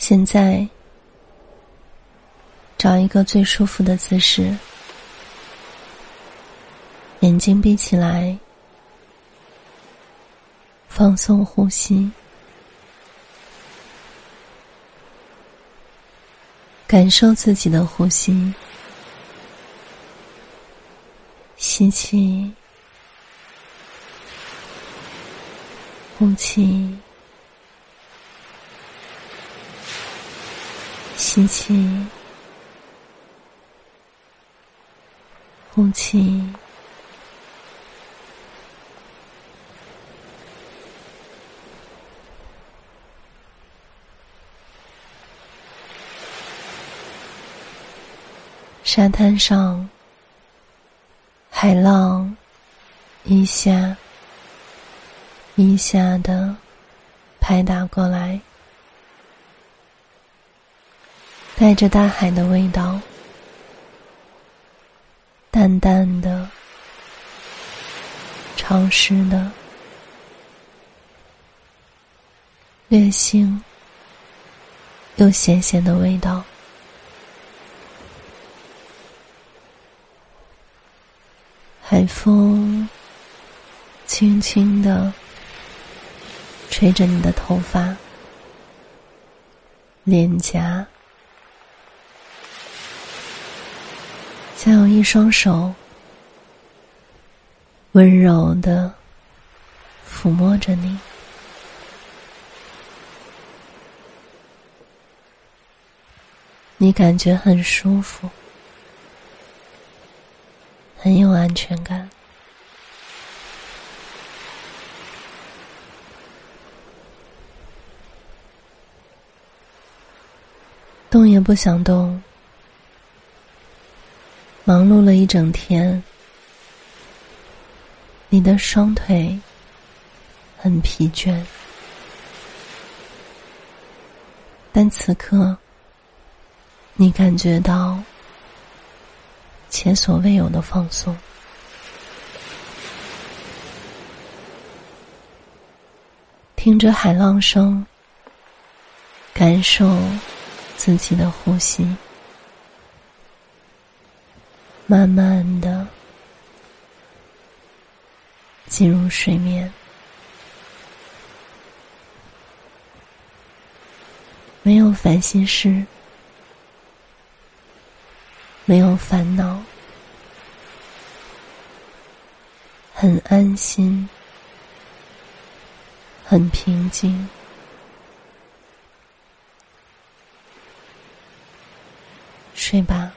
现在，找一个最舒服的姿势，眼睛闭起来，放松呼吸，感受自己的呼吸，吸气，呼气。吸气，呼气，沙滩上，海浪一下一下的拍打过来。带着大海的味道，淡淡的、潮湿的、略腥又咸咸的味道。海风轻轻的吹着你的头发、脸颊。像有一双手温柔的抚摸着你，你感觉很舒服，很有安全感，动也不想动。忙碌了一整天，你的双腿很疲倦，但此刻你感觉到前所未有的放松，听着海浪声，感受自己的呼吸。慢慢的进入睡眠，没有烦心事，没有烦恼，很安心，很平静，睡吧。